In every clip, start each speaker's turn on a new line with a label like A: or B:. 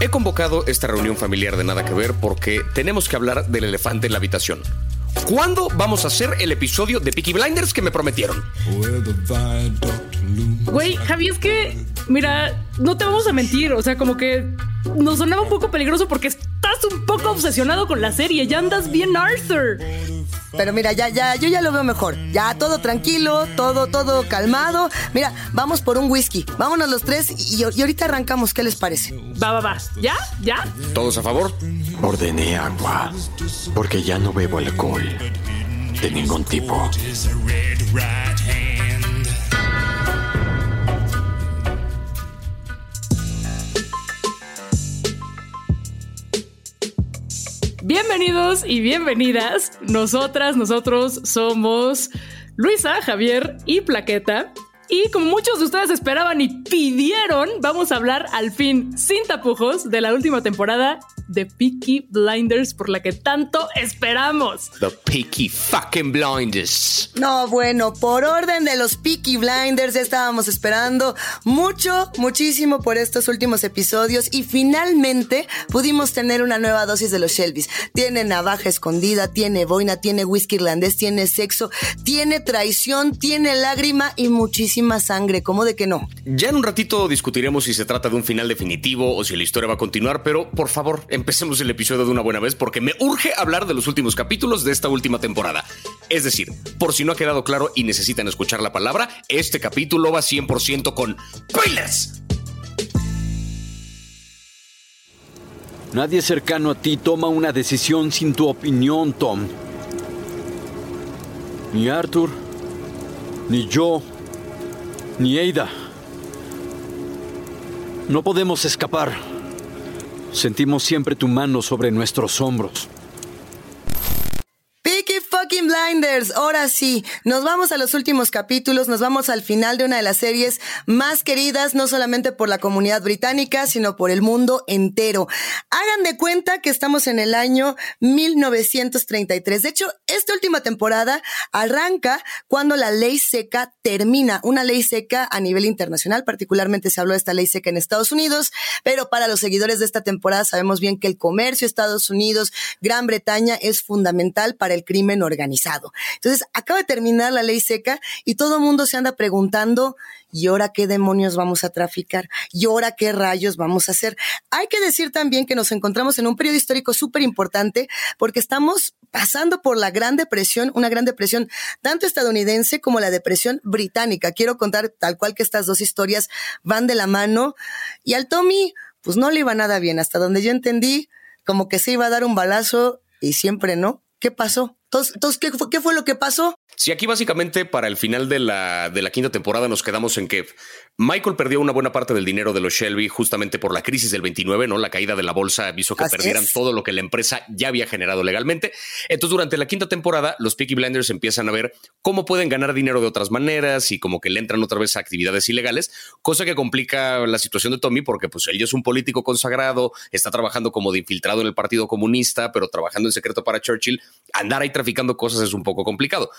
A: He convocado esta reunión familiar de nada que ver porque tenemos que hablar del elefante en la habitación. ¿Cuándo vamos a hacer el episodio de Peaky Blinders que me prometieron?
B: Güey, Javi, es que, mira, no te vamos a mentir, o sea, como que nos sonaba un poco peligroso porque estás un poco obsesionado con la serie, ya andas bien Arthur.
C: Pero mira, ya, ya, yo ya lo veo mejor. Ya todo tranquilo, todo, todo calmado. Mira, vamos por un whisky. Vámonos los tres y, y ahorita arrancamos. ¿Qué les parece?
B: Va, va, va. ¿Ya? ¿Ya?
A: ¿Todos a favor?
D: Ordené agua, porque ya no bebo alcohol de ningún tipo.
B: Bienvenidos y bienvenidas. Nosotras, nosotros somos Luisa, Javier y Plaqueta. Y como muchos de ustedes esperaban y pidieron, vamos a hablar al fin, sin tapujos, de la última temporada de Peaky Blinders, por la que tanto esperamos.
A: The Peaky fucking Blinders.
C: No, bueno, por orden de los Peaky Blinders estábamos esperando mucho, muchísimo por estos últimos episodios y finalmente pudimos tener una nueva dosis de los Shelbys. Tiene navaja escondida, tiene boina, tiene whisky irlandés, tiene sexo, tiene traición, tiene lágrima y muchísima sangre. ¿Cómo de que no?
A: Ya en un ratito discutiremos si se trata de un final definitivo o si la historia va a continuar, pero por favor, empecemos el episodio de una buena vez porque me urge hablar de los últimos capítulos de esta última temporada. Es decir, por si no ha quedado claro y necesitan escuchar la palabra, este capítulo va 100% con spoilers.
D: Nadie cercano a ti toma una decisión sin tu opinión, Tom. Ni Arthur, ni yo, ni Ada. No podemos escapar. Sentimos siempre tu mano sobre nuestros hombros.
C: Blinders, ahora sí, nos vamos a los últimos capítulos, nos vamos al final de una de las series más queridas, no solamente por la comunidad británica, sino por el mundo entero. Hagan de cuenta que estamos en el año 1933. De hecho, esta última temporada arranca cuando la ley seca termina, una ley seca a nivel internacional, particularmente se habló de esta ley seca en Estados Unidos, pero para los seguidores de esta temporada sabemos bien que el comercio Estados Unidos, Gran Bretaña es fundamental para el crimen organizado. Entonces, acaba de terminar la ley seca y todo el mundo se anda preguntando, ¿y ahora qué demonios vamos a traficar? ¿Y ahora qué rayos vamos a hacer? Hay que decir también que nos encontramos en un periodo histórico súper importante porque estamos pasando por la Gran Depresión, una Gran Depresión tanto estadounidense como la Depresión británica. Quiero contar tal cual que estas dos historias van de la mano y al Tommy, pues no le iba nada bien, hasta donde yo entendí, como que se iba a dar un balazo y siempre no. ¿Qué pasó? Entonces, entonces ¿qué, fue, ¿qué fue lo que pasó?
A: Si aquí básicamente para el final de la, de la quinta temporada nos quedamos en que Michael perdió una buena parte del dinero de los Shelby justamente por la crisis del 29, ¿no? La caída de la bolsa hizo que
C: Así
A: perdieran
C: es.
A: todo lo que la empresa ya había generado legalmente. Entonces, durante la quinta temporada, los Peaky Blinders empiezan a ver cómo pueden ganar dinero de otras maneras y como que le entran otra vez a actividades ilegales, cosa que complica la situación de Tommy porque pues él es un político consagrado, está trabajando como de infiltrado en el Partido Comunista, pero trabajando en secreto para Churchill. Andar ahí traficando cosas es un poco complicado.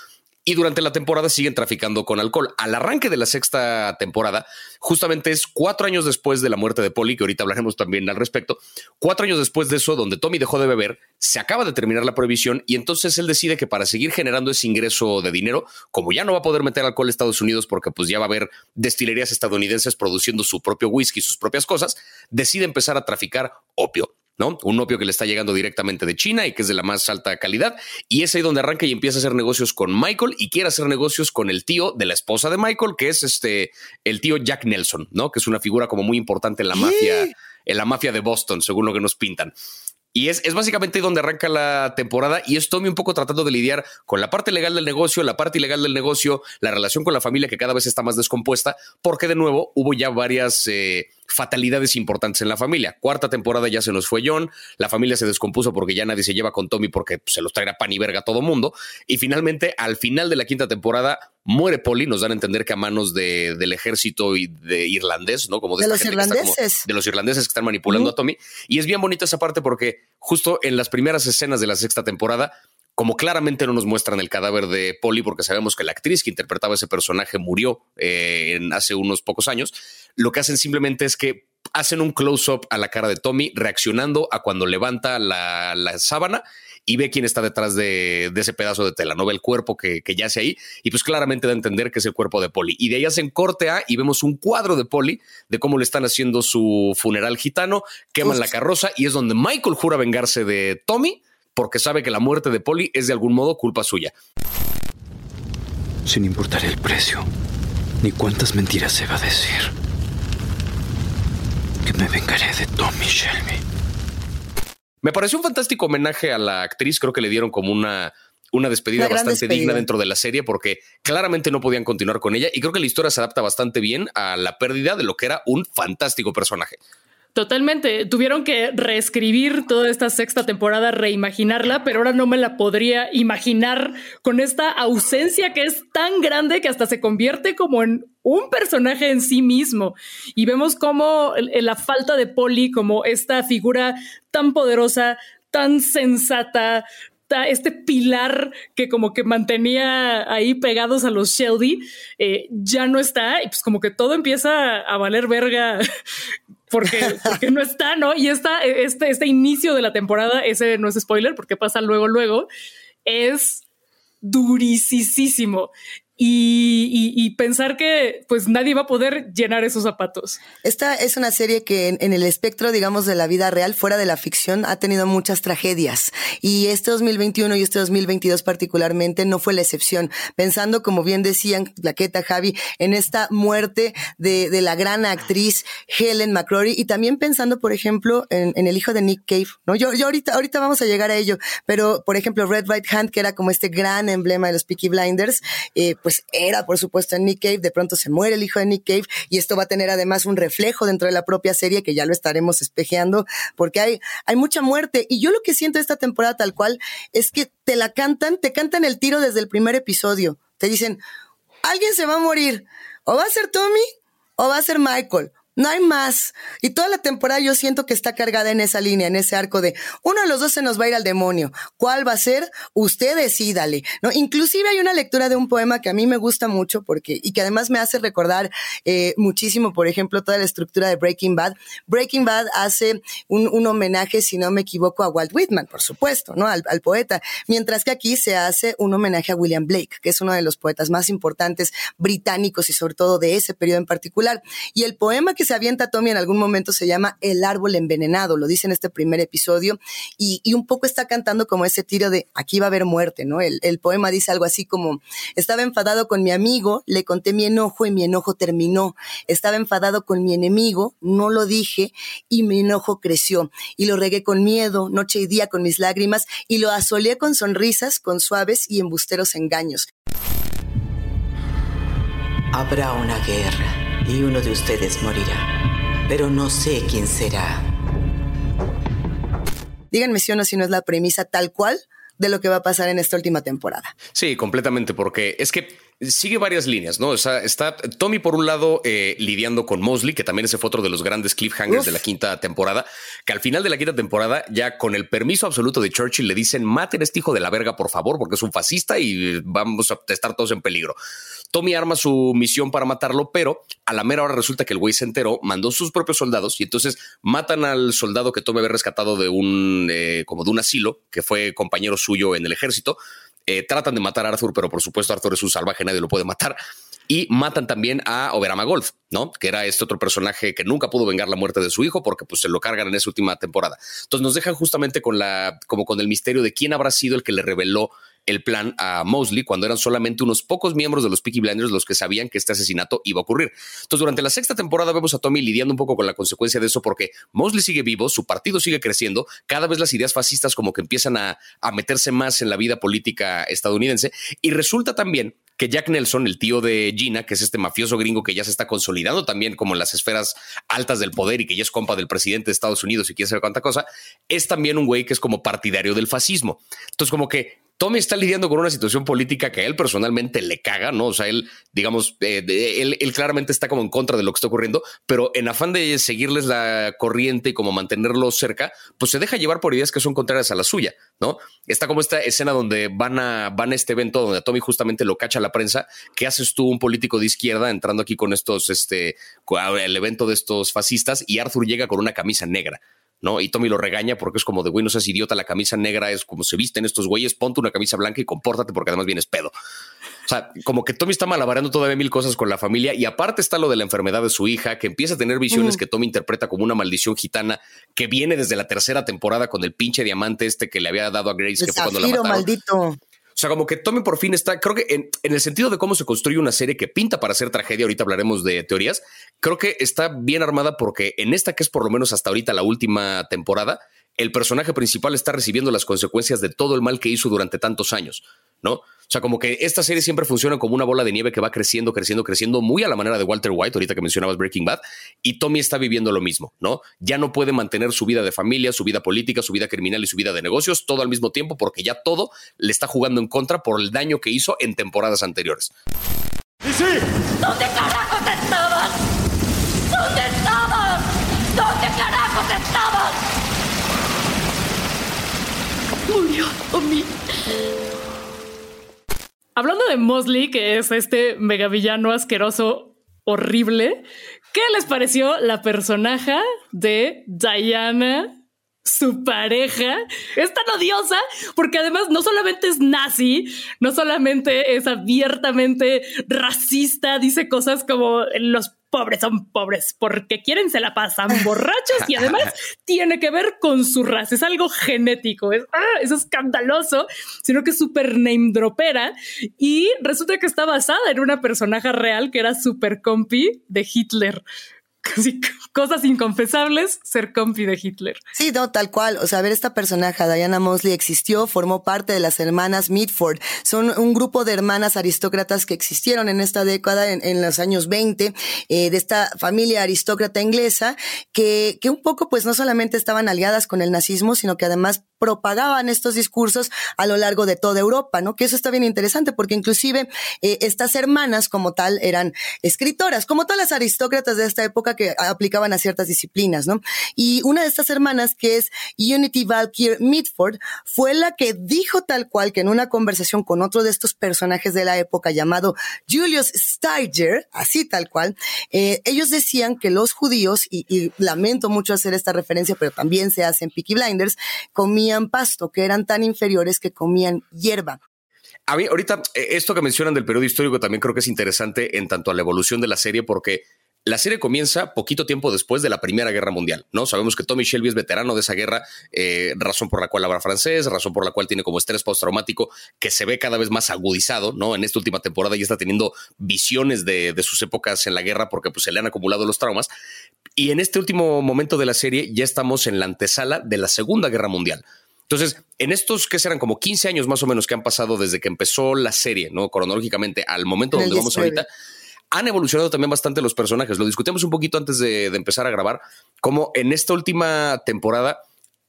A: Y durante la temporada siguen traficando con alcohol. Al arranque de la sexta temporada, justamente es cuatro años después de la muerte de Polly, que ahorita hablaremos también al respecto. Cuatro años después de eso, donde Tommy dejó de beber, se acaba de terminar la prohibición y entonces él decide que para seguir generando ese ingreso de dinero, como ya no va a poder meter alcohol a Estados Unidos porque pues ya va a haber destilerías estadounidenses produciendo su propio whisky, sus propias cosas, decide empezar a traficar opio. ¿No? Un opio que le está llegando directamente de China y que es de la más alta calidad. Y es ahí donde arranca y empieza a hacer negocios con Michael y quiere hacer negocios con el tío de la esposa de Michael, que es este, el tío Jack Nelson, ¿no? Que es una figura como muy importante en la mafia, en la mafia de Boston, según lo que nos pintan. Y es, es básicamente ahí donde arranca la temporada y es Tommy un poco tratando de lidiar con la parte legal del negocio, la parte ilegal del negocio, la relación con la familia que cada vez está más descompuesta, porque de nuevo hubo ya varias eh, fatalidades importantes en la familia. Cuarta temporada ya se nos fue John, la familia se descompuso porque ya nadie se lleva con Tommy porque se los traerá pan y verga a todo mundo. Y finalmente, al final de la quinta temporada, muere Polly, nos dan a entender que a manos de, del ejército y de irlandés, ¿no? Como
C: De los
A: está como-
C: irlandeses.
A: de los irlandeses que están manipulando a Tommy. Y es bien bonita esa parte porque justo en las primeras escenas de la sexta temporada, como claramente no nos muestran el cadáver de Polly, porque sabemos que la actriz que interpretaba ese personaje murió eh, en hace unos pocos años, lo que hacen simplemente es que hacen un close-up a la cara de Tommy reaccionando a cuando levanta la, la sábana y ve quién está detrás de, ese pedazo de tela, no ve el cuerpo que, que yace ahí y pues claramente da a entender que es el cuerpo de Polly. Y de ahí hacen corte A y vemos un cuadro de Polly de cómo le están haciendo su funeral gitano, queman la carroza y es donde Michael jura vengarse de Tommy porque sabe que la muerte de Polly es de algún modo culpa suya.
D: Sin importar el precio, ni cuántas mentiras se va a decir, que me vengaré de Tommy Shelby.
A: Me pareció un fantástico homenaje a la actriz. Creo que le dieron como una, una despedida bastante digna dentro de la serie porque claramente no podían continuar con ella y creo que la historia se adapta bastante bien a la pérdida de lo que era un fantástico personaje.
B: Totalmente. Tuvieron que reescribir toda esta sexta temporada, reimaginarla, pero ahora no me la podría imaginar con esta ausencia que es tan grande que hasta se convierte como en un personaje en sí mismo. Y vemos cómo la falta de Polly, como esta figura tan poderosa, tan sensata, este pilar que como que mantenía ahí pegados a los Shelby, eh, ya no está y pues como que todo empieza a valer verga porque, porque no está, ¿no? Y esta, este, este inicio de la temporada, ese no es spoiler porque pasa luego, luego, es durisísimo y, pensar que pues nadie va a poder llenar esos zapatos.
C: Esta es una serie que en, el espectro, digamos, de la vida real, fuera de la ficción, ha tenido muchas tragedias. Y este 2021 y este 2022 particularmente no fue la excepción. Pensando, como bien decían Plaqueta, Javi, en esta muerte de, la gran actriz Helen McCrory y también pensando, por ejemplo, en, el hijo de Nick Cave, ¿no? Yo, yo ahorita, ahorita vamos a llegar a ello, pero por ejemplo, Red Right Hand, que era como este gran emblema de los Peaky Blinders, eh, pues pues, era, por supuesto, en Nick Cave, de pronto se muere el hijo de Nick Cave y esto va a tener además un reflejo dentro de la propia serie que ya lo estaremos espejeando porque hay, hay mucha muerte. Y yo lo que siento esta temporada tal cual es que te la cantan, te cantan el tiro desde el primer episodio, te dicen, alguien se va a morir, o va a ser Tommy o va a ser Michael no hay más. Y toda la temporada yo siento que está cargada en esa línea, en ese arco de uno de los dos se nos va a ir al demonio. ¿Cuál va a ser? Usted decídale. ¿no? Inclusive hay una lectura de un poema que a mí me gusta mucho porque, y que además me hace recordar eh, muchísimo, por ejemplo, toda la estructura de Breaking Bad. Breaking Bad hace un, homenaje, si no me equivoco, a Walt Whitman, por supuesto, ¿no? Al, al poeta. Mientras que aquí se hace un homenaje a William Blake, que es uno de los poetas más importantes británicos y sobre todo de ese periodo en particular. Y el poema que se avienta Tommy en algún momento se llama El árbol envenenado, lo dice en este primer episodio, y, un poco está cantando como ese tiro de aquí va a haber muerte, ¿no? El, poema dice algo así como, estaba enfadado con mi amigo, le conté mi enojo y mi enojo terminó, estaba enfadado con mi enemigo, no lo dije y mi enojo creció, y lo regué con miedo, noche y día con mis lágrimas, y lo asolé con sonrisas, con suaves y embusteros engaños.
E: Habrá una guerra y uno de ustedes morirá. Pero no sé quién será.
C: Díganme si o no si no es la premisa tal cual de lo que va a pasar en esta última temporada.
A: Sí, completamente, porque es que sigue varias líneas, ¿no? O sea, está Tommy por un lado eh, lidiando con Mosley, que también ese fue otro de los grandes cliffhangers de la quinta temporada, que al final de la quinta temporada, ya con el permiso absoluto de Churchill, le dicen, maten a este hijo de la verga, por favor, porque es un fascista y vamos a estar todos en peligro. Tommy arma su misión para matarlo, pero a la mera hora resulta que el güey se enteró, mandó sus propios soldados y entonces matan al soldado que Tommy había rescatado de un, eh, como de un asilo, que fue compañero suyo en el ejército eh, tratan de matar a Arthur, pero por supuesto Arthur es un salvaje, nadie lo puede matar. Y matan también a Oberama Golf, ¿no? Que era este otro personaje que nunca pudo vengar la muerte de su hijo porque pues se lo cargan en esa última temporada. Entonces nos dejan justamente con la, como con el misterio de quién habrá sido el que le reveló el plan a Mosley cuando eran solamente unos pocos miembros de los Peaky Blinders los que sabían que este asesinato iba a ocurrir. Entonces, durante la sexta temporada vemos a Tommy lidiando un poco con la consecuencia de eso porque Mosley sigue vivo, su partido sigue creciendo, cada vez las ideas fascistas como que empiezan a, a meterse más en la vida política estadounidense y resulta también que Jack Nelson, el tío de Gina, que es este mafioso gringo que ya se está consolidando también como en las esferas altas del poder y que ya es compa del presidente de Estados Unidos y quiere saber cuánta cosa, es también un güey que es como partidario del fascismo. Entonces, como que Tommy está lidiando con una situación política que a él personalmente le caga, ¿no? O sea, él, digamos, eh, él, claramente está como en contra de lo que está ocurriendo, pero en afán de seguirles la corriente y como mantenerlos cerca, pues se deja llevar por ideas que son contrarias a la suya, ¿no? Está como esta escena donde van a, van a este evento donde a Tommy justamente lo cacha la prensa. ¿Qué haces tú, un político de izquierda, entrando aquí con estos, este, el evento de estos fascistas y Arthur llega con una camisa negra? ¿No? Y Tommy lo regaña porque es como de, güey, no seas idiota, la camisa negra es como se visten estos güeyes, ponte una camisa blanca y compórtate porque además vienes pedo. O sea, como que Tommy está malabarando todavía mil cosas con la familia y aparte está lo de la enfermedad de su hija, que empieza a tener visiones que Tommy interpreta como una maldición gitana que viene desde la tercera temporada con el pinche diamante este que le había dado a Grace, que fue cuando la mataron.
C: maldito.
A: O sea, como que Tommy por fin está, creo que en, en, el sentido de cómo se construye una serie que pinta para ser tragedia, ahorita hablaremos de teorías, creo que está bien armada porque en esta que es por lo menos hasta ahorita la última temporada, el personaje principal está recibiendo las consecuencias de todo el mal que hizo durante tantos años, ¿no? O sea, como que esta serie siempre funciona como una bola de nieve que va creciendo, creciendo, creciendo, muy a la manera de Walter White, ahorita que mencionabas Breaking Bad, y Tommy está viviendo lo mismo, ¿no? Ya no puede mantener su vida de familia, su vida política, su vida criminal y su vida de negocios todo al mismo tiempo porque ya todo le está jugando en contra por el daño que hizo en temporadas anteriores.
F: ¿Dónde carajos estabas?
B: Hablando de Mosley, que es este megavillano asqueroso horrible, ¿qué les pareció la personaje de Diana? Su pareja es tan odiosa porque además no solamente es nazi, no solamente es abiertamente racista, dice cosas como los pobres son pobres porque quieren, se la pasan borrachos y además tiene que ver con su raza. Es algo genético, es, ah, es escandaloso, sino que es súper name dropera y resulta que está basada en una personaje real que era súper compi de Hitler cosas inconfesables, ser compi de Hitler.
C: Sí, no, tal cual. O sea, a ver, esta personaje, Diana Mosley, existió, formó parte de las hermanas Mitford. Son un grupo de hermanas aristócratas que existieron en esta década, en, los años 20, eh, de esta familia aristócrata inglesa, que, que un poco, pues, no solamente estaban aliadas con el nazismo, sino que además propagaban estos discursos a lo largo de toda Europa, ¿no? Que eso está bien interesante porque inclusive eh, estas hermanas como tal eran escritoras, como todas las aristócratas de esta época que aplicaban a ciertas disciplinas, ¿no? Y una de estas hermanas que es Unity Valkyr Mitford fue la que dijo tal cual que en una conversación con otro de estos personajes de la época llamado Julius Steiger, así tal cual, eh, ellos decían que los judíos, y, y lamento mucho hacer esta referencia, pero también se hace en Peaky Blinders, comían pasto, que eran tan inferiores que comían hierba.
A: A mí, ahorita, eh, esto que mencionan del periodo histórico también creo que es interesante en tanto a la evolución de la serie, porque la serie comienza poquito tiempo después de la Primera Guerra Mundial, ¿no? Sabemos que Tommy Shelby es veterano de esa guerra, eh, razón por la cual habla francés, razón por la cual tiene como estrés postraumático que se ve cada vez más agudizado, ¿no? En esta última temporada ya está teniendo visiones de, de sus épocas en la guerra porque pues, se le han acumulado los traumas. Y en este último momento de la serie ya estamos en la antesala de la Segunda Guerra Mundial. Entonces, en estos que serán como 15 años más o menos que han pasado desde que empezó la serie, ¿no? Cronológicamente al momento donde vamos ahorita, han evolucionado también bastante los personajes. Lo discutimos un poquito antes de, de empezar a grabar, como en esta última temporada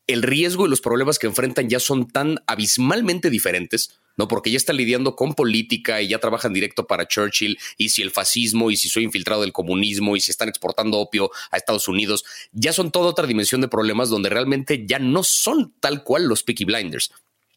A: el riesgo y los problemas que enfrentan ya son tan abismalmente diferentes ¿no? Porque ya están lidiando con política y ya trabajan directo para Churchill y si el fascismo y si soy infiltrado del comunismo y si están exportando opio a Estados Unidos, ya son toda otra dimensión de problemas donde realmente ya no son tal cual los Peaky Blinders.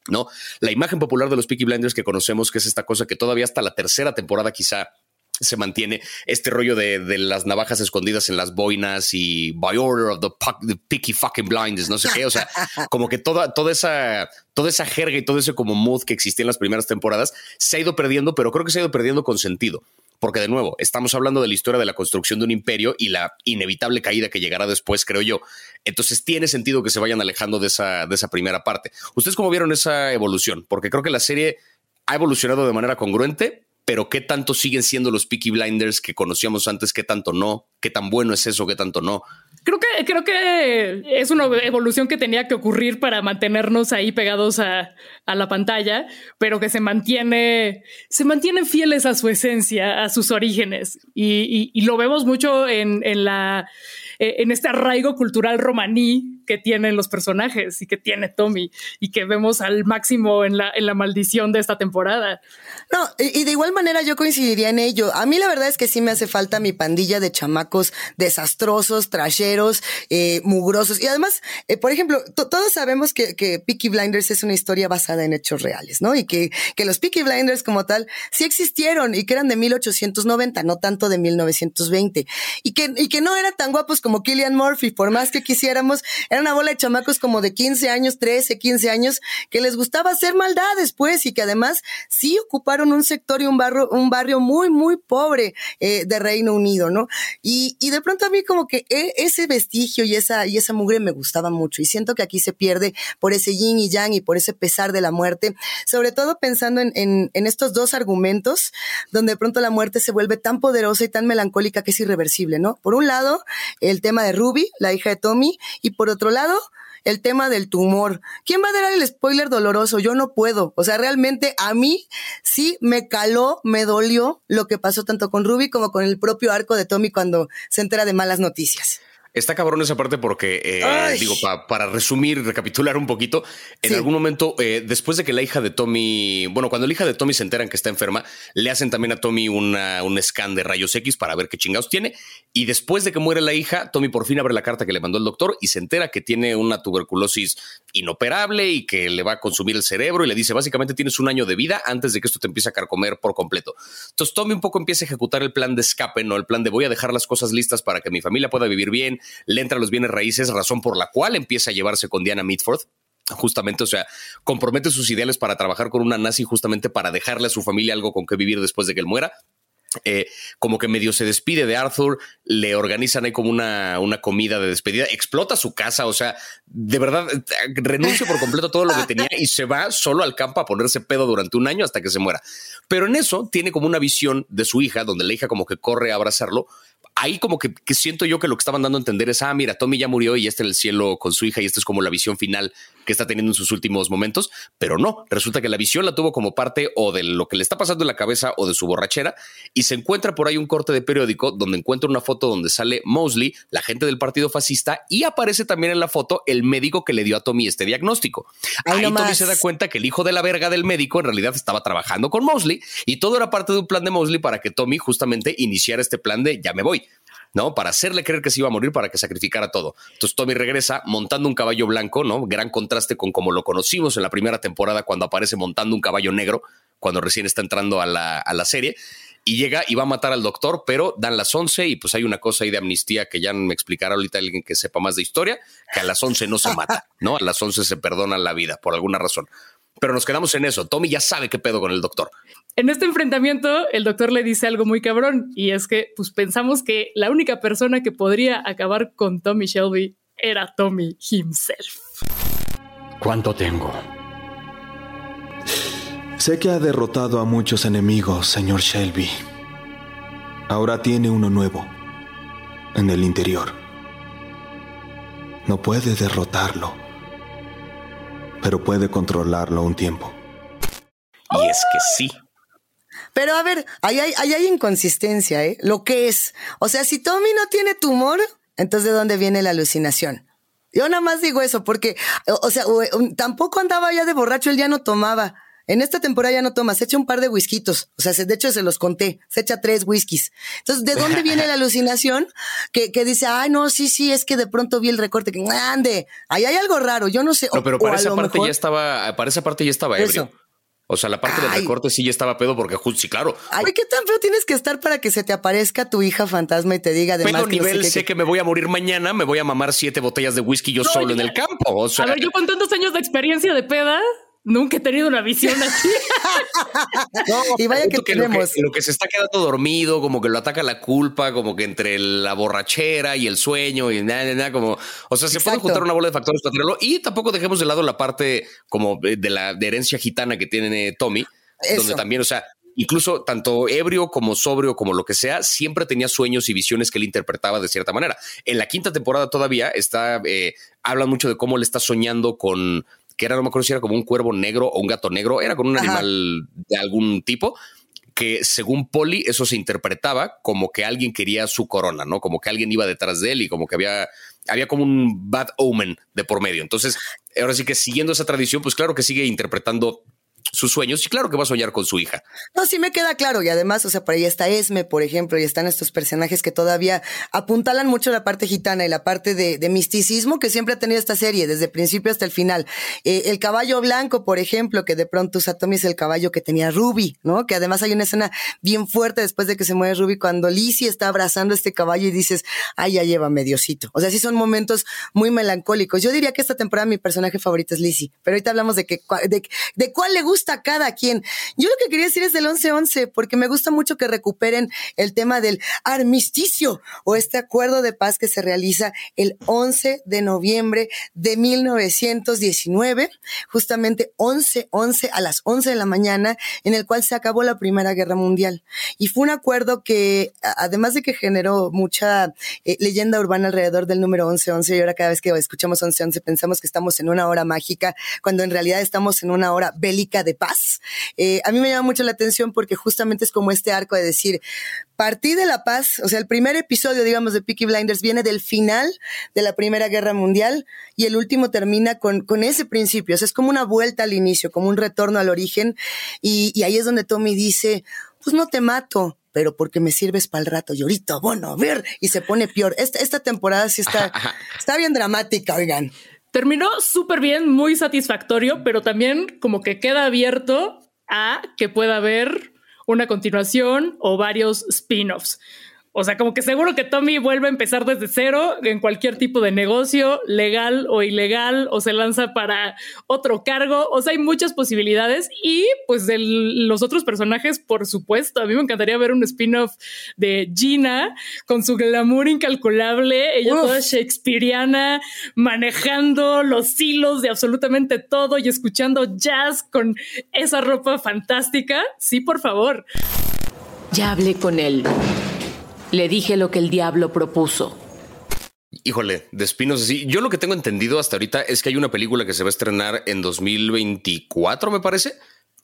A: ¿No? La imagen popular de los Peaky Blinders que conocemos, que es esta cosa que todavía hasta la tercera temporada quizá se mantiene este rollo de, las navajas escondidas en las boinas y by order of the, the, picky fucking blinders, no sé qué. O sea, como que toda, toda esa, toda esa jerga y todo ese como mood que existía en las primeras temporadas se ha ido perdiendo, pero creo que se ha ido perdiendo con sentido. Porque de nuevo, estamos hablando de la historia de la construcción de un imperio y la inevitable caída que llegará después, creo yo. Entonces tiene sentido que se vayan alejando de esa, de esa primera parte. ¿Ustedes cómo vieron esa evolución? Porque creo que la serie ha evolucionado de manera congruente, pero qué tanto siguen siendo los Peaky Blinders que conocíamos antes, qué tanto no, qué tan bueno es eso, qué tanto no.
B: Creo que, creo que es una evolución que tenía que ocurrir para mantenernos ahí pegados a, la pantalla, pero que se mantiene, se mantienen fieles a su esencia, a sus orígenes. Y, lo vemos mucho en, en, la, en este arraigo cultural romaní que tienen los personajes y que tiene Tommy y que vemos al máximo en la, en la maldición de esta temporada.
C: No, y, de igual manera yo coincidiría en ello. A mí la verdad es que sí me hace falta mi pandilla de chamacos desastrosos, trasheros, eh, mugrosos. Y además, eh, por ejemplo, todos sabemos que, que Peaky Blinders es una historia basada en hechos reales, ¿no? Y que, que los Peaky Blinders como tal sí existieron y que eran de 1890, no tanto de 1920. Y que, y que no eran tan guapos como Killian Murphy, por más que quisiéramos, era una bola de chamacos como de 15 años, 13, 15 años, que les gustaba hacer maldades, pues, y que además sí ocuparon un sector y un barrio, un barrio muy, muy pobre eh, de Reino Unido, ¿no? Y, y de pronto a mí como que e, ese vestigio y esa, y esa mugre me gustaba mucho y siento que aquí se pierde por ese yin y yang y por ese pesar de la muerte, sobre todo pensando en, en, en estos dos argumentos donde de pronto la muerte se vuelve tan poderosa y tan melancólica que es irreversible, ¿no? Por un lado, el tema de Ruby, la hija de Tommy, y por otro lado, el tema del tumor. ¿Quién va a dar el spoiler doloroso? Yo no puedo. O sea, realmente a mí sí me caló, me dolió lo que pasó tanto con Ruby como con el propio arco de Tommy cuando se entera de malas noticias.
A: Está cabrón esa parte porque, eh, digo, para resumir, recapitular un poquito, en algún momento, eh, después de que la hija de Tommy, bueno, cuando la hija de Tommy se enteran que está enferma, le hacen también a Tommy una, un scan de rayos X para ver qué chingados tiene. Y después de que muere la hija, Tommy por fin abre la carta que le mandó el doctor y se entera que tiene una tuberculosis inoperable y que le va a consumir el cerebro y le dice, básicamente tienes un año de vida antes de que esto te empiece a carcomer por completo. Entonces Tommy un poco empieza a ejecutar el plan de escape, no el plan de voy a dejar las cosas listas para que mi familia pueda vivir bien, le entra los bienes raíces, razón por la cual empieza a llevarse con Diana Mitford justamente, o sea, compromete sus ideales para trabajar con una nazi justamente para dejarle a su familia algo con que vivir después de que él muera. Eh, como que medio se despide de Arthur, le organizan ahí como una, una comida de despedida, explota su casa, o sea, de verdad, renuncia por completo a todo lo que tenía y se va solo al campo a ponerse pedo durante un año hasta que se muera. Pero en eso tiene como una visión de su hija, donde la hija como que corre a abrazarlo, ahí como que, siento yo que lo que estaban dando a entender es, ah, mira, Tommy ya murió y ya está en el cielo con su hija y esta es como la visión final que está teniendo en sus últimos momentos, pero no, resulta que la visión la tuvo como parte o de lo que le está pasando en la cabeza o de su borrachera y se encuentra por ahí un corte de periódico donde encuentra una foto donde sale Mosley, la gente del partido fascista, y aparece también en la foto el médico que le dio a Tommy este diagnóstico. ahí Tommy se da cuenta que el hijo de la verga del médico en realidad estaba trabajando con Mosley y todo era parte de un plan de Mosley para que Tommy justamente iniciara este plan de ya me voy. ¿No? Para hacerle creer que se iba a morir, para que sacrificara todo. Entonces Tommy regresa montando un caballo blanco, ¿no? Gran contraste con como lo conocimos en la primera temporada cuando aparece montando un caballo negro, cuando recién está entrando a la, a la serie. Y llega y va a matar al doctor, pero dan las 11 y pues hay una cosa ahí de amnistía que ya me explicará ahorita alguien que sepa más de historia, que a las 11 no se mata, ¿no? A las 11 se perdona la vida por alguna razón. Pero nos quedamos en eso. Tommy ya sabe qué pedo con el doctor.
B: En este enfrentamiento, el doctor le dice algo muy cabrón y es que pues pensamos que la única persona que podría acabar con Tommy Shelby era Tommy himself.
D: ¿Cuánto tengo?
G: Sé que ha derrotado a muchos enemigos, señor Shelby. Ahora tiene uno nuevo, en el interior. No puede derrotarlo, pero puede controlarlo un tiempo.
A: Y es que sí.
C: Pero a ver, ahí hay, hay inconsistencia, ¿eh? Lo que es. O sea, si Tommy no tiene tumor, entonces ¿de dónde viene la alucinación? Yo nada más digo eso porque, o, sea, tampoco andaba ya de borracho, él ya no tomaba. En esta temporada ya no toma, se echa un par de whiskitos. O sea, de hecho se los conté, se echa tres whiskies. Entonces, ¿de dónde viene la alucinación? Que, que dice, ay, no, sí, sí, es que de pronto vi el recorte, que ande, ahí hay algo raro, yo no sé.
A: No, pero para esa parte ya estaba, para esa parte ya estaba ebrio. O sea, la parte del recorte sí ya estaba pedo porque justo sí, claro.
C: Ay, ¿qué tan feo tienes que estar para que se te aparezca tu hija fantasma y te diga además
A: pedo nivel, sé, que, me voy a morir mañana, me voy a mamar siete botellas de whisky yo solo en el campo. O sea,
B: a ver, yo con tantos años de experiencia de peda, Nunca he tenido una visión así.
C: no, y vaya que, tenemos.
A: Lo que, se está quedando dormido, como que lo ataca la culpa, como que entre la borrachera y el sueño y nada, nada, como, o sea, se puede juntar una bola de factores para tenerlo. Y tampoco dejemos de lado la parte como de la herencia gitana que tiene Tommy, donde también, o sea, incluso tanto ebrio como sobrio como lo que sea, siempre tenía sueños y visiones que él interpretaba de cierta manera. En la quinta temporada todavía está, eh, habla mucho de cómo le está soñando con que era, no me acuerdo si era como un cuervo negro o un gato negro, era con un animal de algún tipo, que según Polly eso se interpretaba como que alguien quería su corona, ¿no? Como que alguien iba detrás de él y como que había, había como un bad omen de por medio. Entonces, ahora sí que siguiendo esa tradición, pues claro que sigue interpretando sus sueños y claro que va a soñar con su hija.
C: No, sí me queda claro y además, o sea, por ahí está Esme, por ejemplo, y están estos personajes que todavía apuntalan mucho la parte gitana y la parte de, misticismo que siempre ha tenido esta serie, desde el principio hasta el final. Eh, el caballo blanco, por ejemplo, que de pronto Satomi es el caballo que tenía Ruby, ¿no? Que además hay una escena bien fuerte después de que se muere Ruby cuando Lizzie está abrazando este caballo y dices, ay, ya lleva mediocito. O sea, sí son momentos muy melancólicos. Yo diría que esta temporada mi personaje favorito es Lizzie, pero ahorita hablamos de que, de, de cuál le gusta a cada quien. Yo lo que quería decir es del 11-11, porque me gusta mucho que recuperen el tema del armisticio o este acuerdo de paz que se realiza el 11 de noviembre de 1919, justamente 11-11 a las 11 de la mañana, en el cual se acabó la Primera Guerra Mundial. Y fue un acuerdo que, además de que generó mucha eh, leyenda urbana alrededor del número 11-11, y ahora cada vez que escuchamos 11-11 pensamos que estamos en una hora mágica, cuando en realidad estamos en una hora bélica de paz. Eh, a mí me llama mucho la atención porque justamente es como este arco de decir, partí de la paz, o sea, el primer episodio, digamos, de Peaky Blinders viene del final de la Primera Guerra Mundial y el último termina con, con ese principio, o sea, es como una vuelta al inicio, como un retorno al origen y, y ahí es donde Tommy dice, pues no te mato, pero porque me sirves para el rato. Y ahorita, bueno, a ver, y se pone peor. Esta, esta temporada sí está, está bien dramática, oigan.
B: Terminó súper bien, muy satisfactorio, pero también como que queda abierto a que pueda haber una continuación o varios spin-offs. O sea, como que seguro que Tommy vuelve a empezar desde cero en cualquier tipo de negocio, legal o ilegal, o se lanza para otro cargo. O sea, hay muchas posibilidades. Y pues de los otros personajes, por supuesto, a mí me encantaría ver un spin-off de Gina con su glamour incalculable, ella toda shakespeariana, manejando los hilos de absolutamente todo y escuchando jazz con esa ropa fantástica. Sí, por favor.
H: Ya hablé con él. Le dije lo que el diablo propuso.
A: Híjole, de espinos así. Yo lo que tengo entendido hasta ahorita es que hay una película que se va a estrenar en 2024, me parece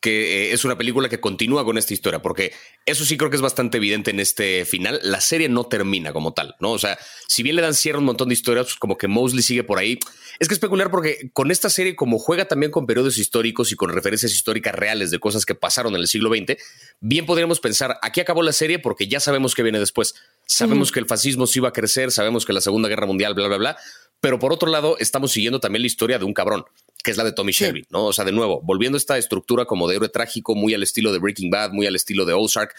A: que eh, es una película que continúa con esta historia, porque eso sí creo que es bastante evidente en este final. La serie no termina como tal, ¿no? O sea, si bien le dan cierre un montón de historias, pues como que Mosley sigue por ahí. Es que es peculiar porque con esta serie, como juega también con periodos históricos y con referencias históricas reales de cosas que pasaron en el siglo XX, bien podríamos pensar, aquí acabó la serie porque ya sabemos qué viene después. Sabemos que el fascismo sí iba a crecer, sabemos que la Segunda Guerra Mundial, bla, bla, bla. Pero por otro lado, estamos siguiendo también la historia de un cabrón que es la de Tommy Shelby, ¿no? O sea, de nuevo, volviendo a esta estructura como de héroe trágico, muy al estilo de Breaking Bad, muy al estilo de Ozark,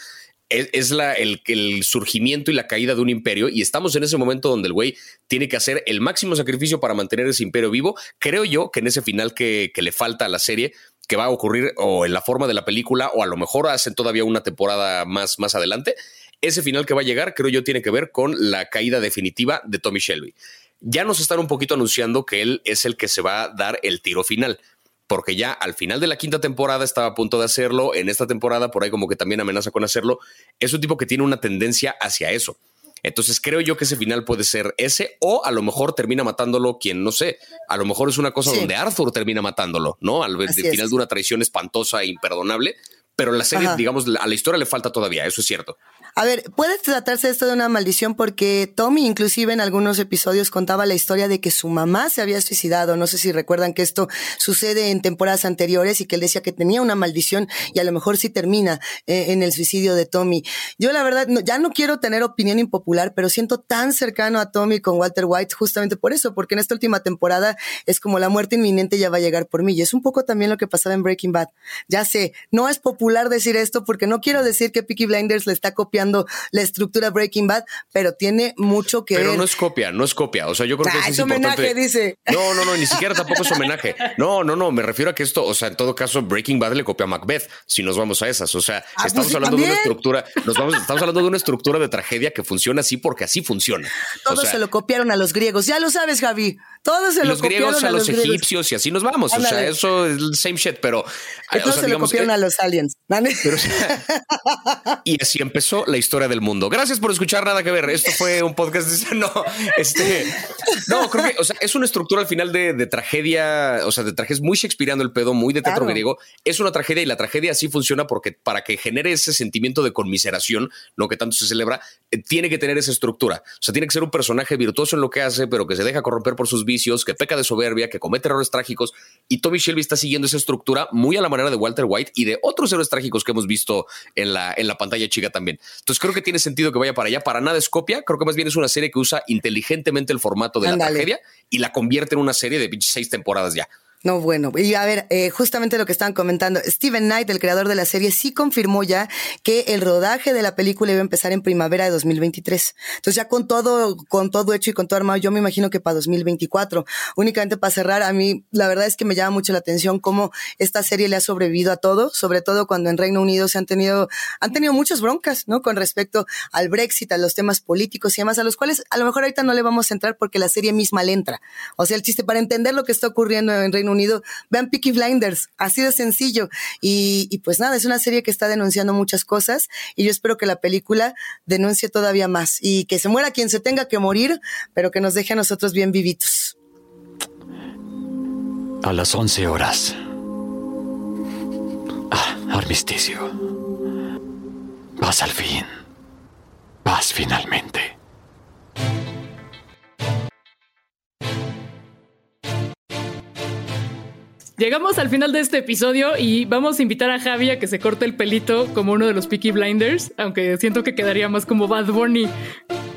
A: es, la, el, el, surgimiento y la caída de un imperio y estamos en ese momento donde el güey tiene que hacer el máximo sacrificio para mantener ese imperio vivo. Creo yo que en ese final que, que le falta a la serie, que va a ocurrir o en la forma de la película o a lo mejor hacen todavía una temporada más, más adelante, ese final que va a llegar creo yo tiene que ver con la caída definitiva de Tommy Shelby ya nos están un poquito anunciando que él es el que se va a dar el tiro final. Porque ya al final de la quinta temporada estaba a punto de hacerlo, en esta temporada por ahí como que también amenaza con hacerlo. Es un tipo que tiene una tendencia hacia eso. Entonces creo yo que ese final puede ser ese o a lo mejor termina matándolo quien no sé. A lo mejor es una cosa donde Arthur termina matándolo, ¿no? Al final de una traición espantosa e imperdonable. Pero la serie, digamos, a la historia le falta todavía, eso es cierto.
C: A ver, puede tratarse esto de una maldición porque Tommy inclusive en algunos episodios contaba la historia de que su mamá se había suicidado. No sé si recuerdan que esto sucede en temporadas anteriores y que él decía que tenía una maldición y a lo mejor sí termina eh, en el suicidio de Tommy. Yo la verdad ya no quiero tener opinión impopular, pero siento tan cercano a Tommy con Walter White justamente por eso, porque en esta última temporada es como la muerte inminente ya va a llegar por mí. Y es un poco también lo que pasaba en Breaking Bad. Ya sé, no es popular decir esto porque no quiero decir que Peaky Blinders le está copiando la estructura Breaking Bad, pero tiene mucho que
A: ver.
C: Pero
A: no es copia, no es copia. O sea, yo creo que
C: ah,
A: es,
C: homenaje, dice.
A: No, no, no, ni siquiera tampoco es homenaje. No, no, no, me refiero a que esto, o sea, en todo caso, Breaking Bad le copia a Macbeth, si nos vamos a esas. O sea, ah, pues estamos hablando de una estructura, nos vamos, estamos hablando de una estructura de tragedia que funciona así porque así funciona.
C: Todos se lo copiaron a los griegos, ya lo sabes, Javi. Todos se lo copiaron
A: griegos a, los, egipcios y así nos vamos. O sea, eso es el same shit, pero.
C: Todos se lo copiaron a los aliens.
A: y así empezó la historia del mundo. Gracias por escuchar Nada que ver. Esto fue un podcast de no, este, no, creo que es una estructura al final de, tragedia, o sea, de tragedia, es muy shakespeareano el pedo, muy de teatro griego. Es una tragedia y la tragedia así funciona porque para que genere ese sentimiento de conmiseración, lo que tanto se celebra, eh, tiene que tener esa estructura. O sea, tiene que ser un personaje virtuoso en lo que hace, pero que se deja corromper por sus vicios, que peca de soberbia, que comete errores trágicos. Y Tommy Shelby está siguiendo esa estructura muy a la manera de Walter White y de otros héroes trágicos que hemos visto en la, en la pantalla chica también. Entonces creo que tiene sentido que vaya para allá. Para nada es copia. Creo que más bien es una serie que usa inteligentemente el formato de la tragedia y la convierte en una serie de seis temporadas ya.
C: No, bueno, y a ver, eh, justamente lo que estaban comentando, Steven Knight, el creador de la serie, sí confirmó ya que el rodaje de la película iba a empezar en primavera de 2023. Entonces ya con todo, con todo hecho y con todo armado, yo me imagino que para 2024. Únicamente para cerrar, a mí la verdad es que me llama mucho la atención cómo esta serie le ha sobrevivido a todo, sobre todo cuando en Reino Unido se han tenido, han tenido muchas broncas, ¿no? Con respecto al Brexit, a los temas políticos y demás, a los cuales a lo mejor ahorita no le vamos a entrar porque la serie misma le entra. O sea, el chiste para entender lo que está ocurriendo en Reino Unido, vean Peaky Blinders, así de sencillo. Y, pues nada, es una serie que está denunciando muchas cosas y yo espero que la película denuncie todavía más y que se muera quien se tenga que morir, pero que nos deje a nosotros bien vivitos.
D: A las 11 horas. Ah, armisticio. Vas al fin. Vas finalmente.
B: Llegamos al final de este episodio y vamos a invitar a Javi a que se corte el pelito como uno de los Peaky Blinders, aunque siento que quedaría más como Bad Bunny.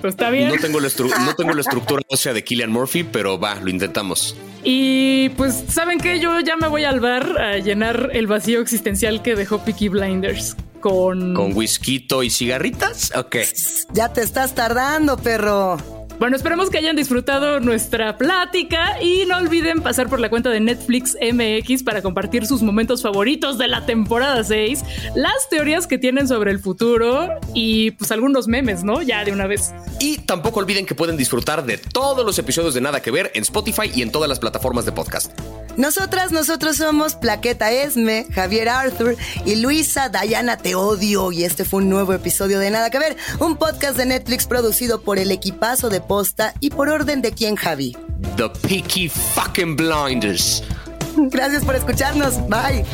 B: Pues está bien.
A: No tengo la, no tengo la estructura ósea de Killian Murphy, pero va, lo intentamos.
B: Y pues, ¿saben qué? Yo ya me voy al bar a llenar el vacío existencial que dejó Peaky Blinders con...
A: ¿Con whisky y cigarritas? Ok.
C: Ya te estás tardando, perro.
B: Bueno, esperemos que hayan disfrutado nuestra plática y no olviden pasar por la cuenta de Netflix MX para compartir sus momentos favoritos de la temporada 6, las teorías que tienen sobre el futuro y pues algunos memes, ¿no? Ya de una vez.
A: Y tampoco olviden que pueden disfrutar de todos los episodios de Nada que Ver en Spotify y en todas las plataformas de podcast.
C: Nosotras, nosotros somos Plaqueta Esme, Javier Arthur y Luisa Dayana Te Odio. Y este fue un nuevo episodio de Nada que Ver, un podcast de Netflix producido por el equipazo de posta y por orden de quién, Javi.
A: The Peaky Fucking Blinders.
C: Gracias por escucharnos. Bye.